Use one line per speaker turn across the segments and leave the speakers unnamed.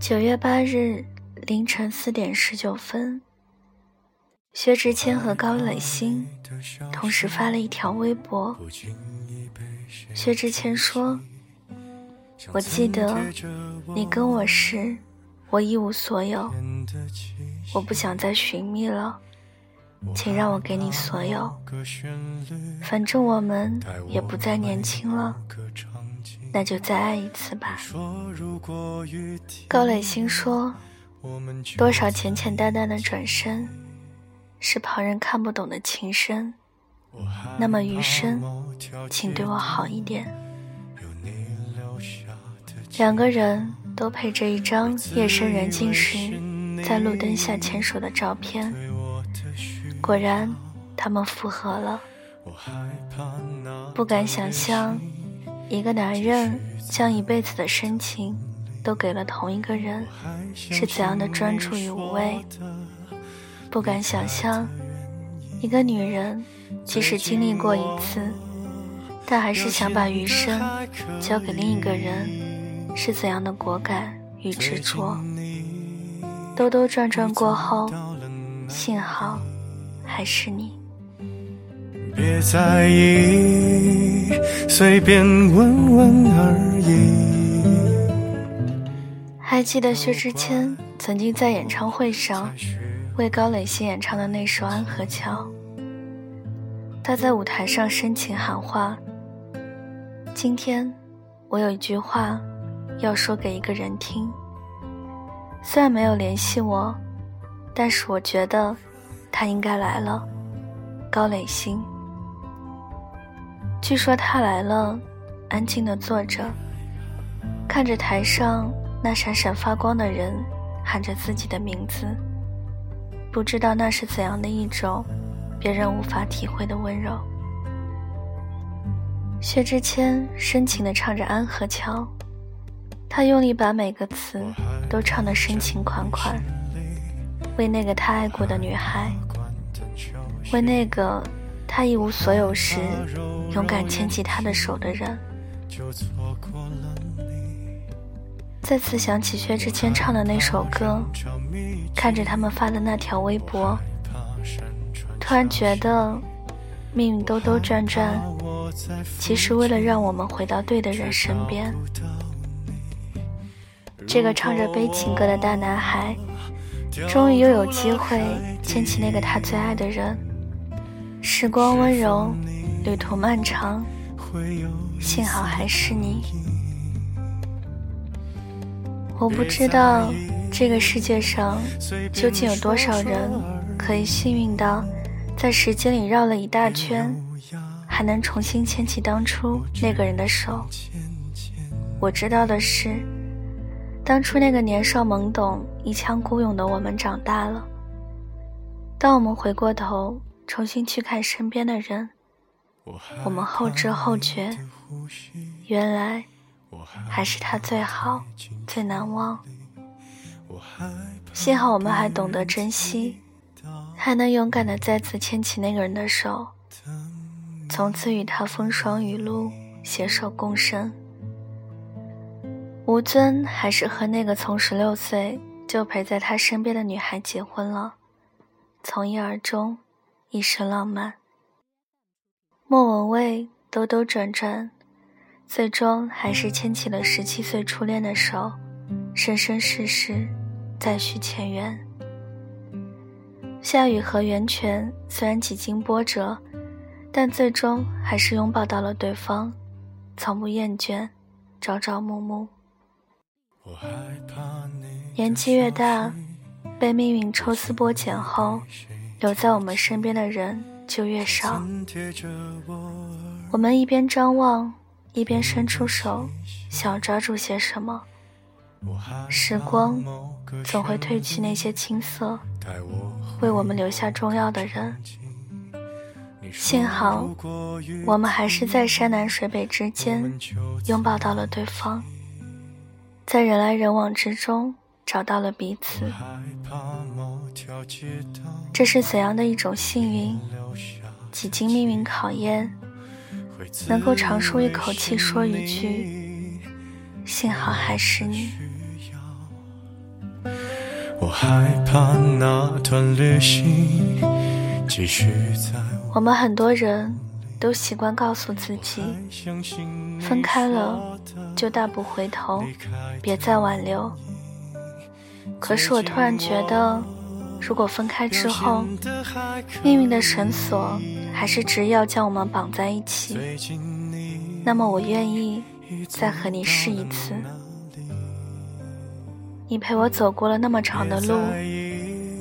九月八日凌晨四点十九分，薛之谦和高磊鑫同时发了一条微博。薛之谦说：“我记得你跟我时，我一无所有，我不想再寻觅了，请让我给你所有。反正我们也不再年轻了。”那就再爱一次吧。高磊鑫说：“多少浅浅淡淡的转身，是旁人看不懂的情深。那么余生，请对我好一点。”两个人都配着一张夜深人静时在路灯下牵手的照片。果然，他们复合了。不敢想象。一个男人将一辈子的深情都给了同一个人，是怎样的专注与无畏？不敢想象，一个女人即使经历过一次，但还是想把余生交给另一个人，是怎样的果敢与执着？兜兜转转过后，幸好还是你。别在意，随便问问而已。还记得薛之谦曾经在演唱会上为高磊鑫演唱的那首《安河桥》，他在舞台上深情喊话：“今天我有一句话要说给一个人听，虽然没有联系我，但是我觉得他应该来了。”高磊鑫。据说他来了，安静地坐着，看着台上那闪闪发光的人，喊着自己的名字，不知道那是怎样的一种别人无法体会的温柔。薛之谦深情地唱着《安河桥》，他用力把每个词都唱得深情款款，为那个他爱过的女孩，为那个。他一无所有时，勇敢牵起他的手的人。再次想起薛之谦唱的那首歌，看着他们发的那条微博，突然觉得命运兜兜转转，其实为了让我们回到对的人身边。这个唱着悲情歌的大男孩，终于又有机会牵起那个他最爱的人。时光温柔，旅途漫长，幸好还是你。我不知道这个世界上究竟有多少人可以幸运到在时间里绕了一大圈，还能重新牵起当初那个人的手。我知道的是，当初那个年少懵懂、一腔孤勇的我们长大了。当我们回过头。重新去看身边的人，我们后知后觉，原来还是他最好、最难忘。幸好我们还懂得珍惜，还能勇敢的再次牵起那个人的手，从此与他风霜雨露，携手共生。吴尊还是和那个从十六岁就陪在他身边的女孩结婚了，从一而终。一生浪漫。莫文蔚兜兜转转，最终还是牵起了十七岁初恋的手，生生世世再续前缘。夏雨和袁泉虽然几经波折，但最终还是拥抱到了对方，从不厌倦，朝朝暮暮。年纪越大，被命运抽丝剥茧后。留在我们身边的人就越少。我们一边张望，一边伸出手，想抓住些什么。时光总会褪去那些青涩，为我们留下重要的人。幸好，我们还是在山南水北之间拥抱到了对方，在人来人往之中找到了彼此。这是怎样的一种幸运？几经命运考验，能够长舒一口气，说一句“幸好还是你”。我们很多人都习惯告诉自己，分开了就大步回头，别再挽留。可是我突然觉得，如果分开之后，命运的绳索还是执意要将我们绑在一起，那么我愿意再和你试一次。你陪我走过了那么长的路，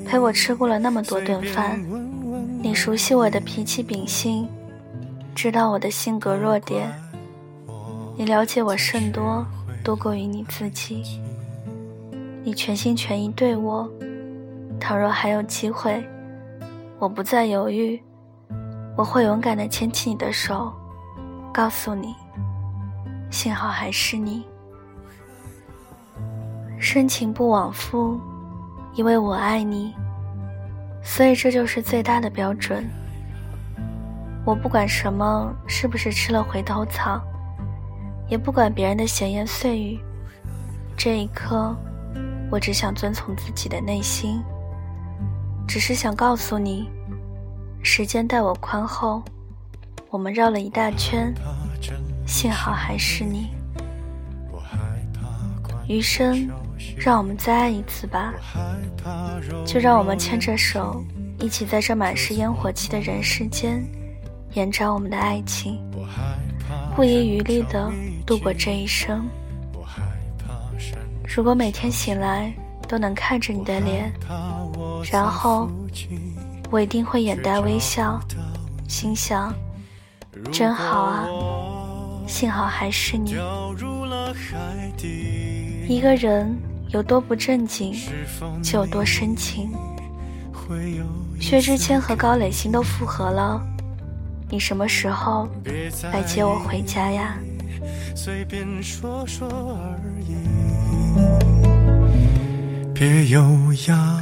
陪我吃过了那么多顿饭，你熟悉我的脾气秉性，知道我的性格弱点，你了解我甚多，多过于你自己。你全心全意对我，倘若还有机会，我不再犹豫，我会勇敢地牵起你的手，告诉你，幸好还是你。深情不往复，因为我爱你，所以这就是最大的标准。我不管什么是不是吃了回头草，也不管别人的闲言碎语。这一刻，我只想遵从自己的内心，只是想告诉你，时间待我宽厚，我们绕了一大圈，幸好还是你。余生。让我们再爱一次吧，就让我们牵着手，一起在这满是烟火气的人世间，延展我们的爱情，不遗余力的度过这一生。如果每天醒来都能看着你的脸，然后我一定会眼带微笑，心想真好啊，幸好还是你。一个人有多不正经，就有多深情。薛之谦和高磊鑫都复合了，你什么时候来接我回家呀？
别有压，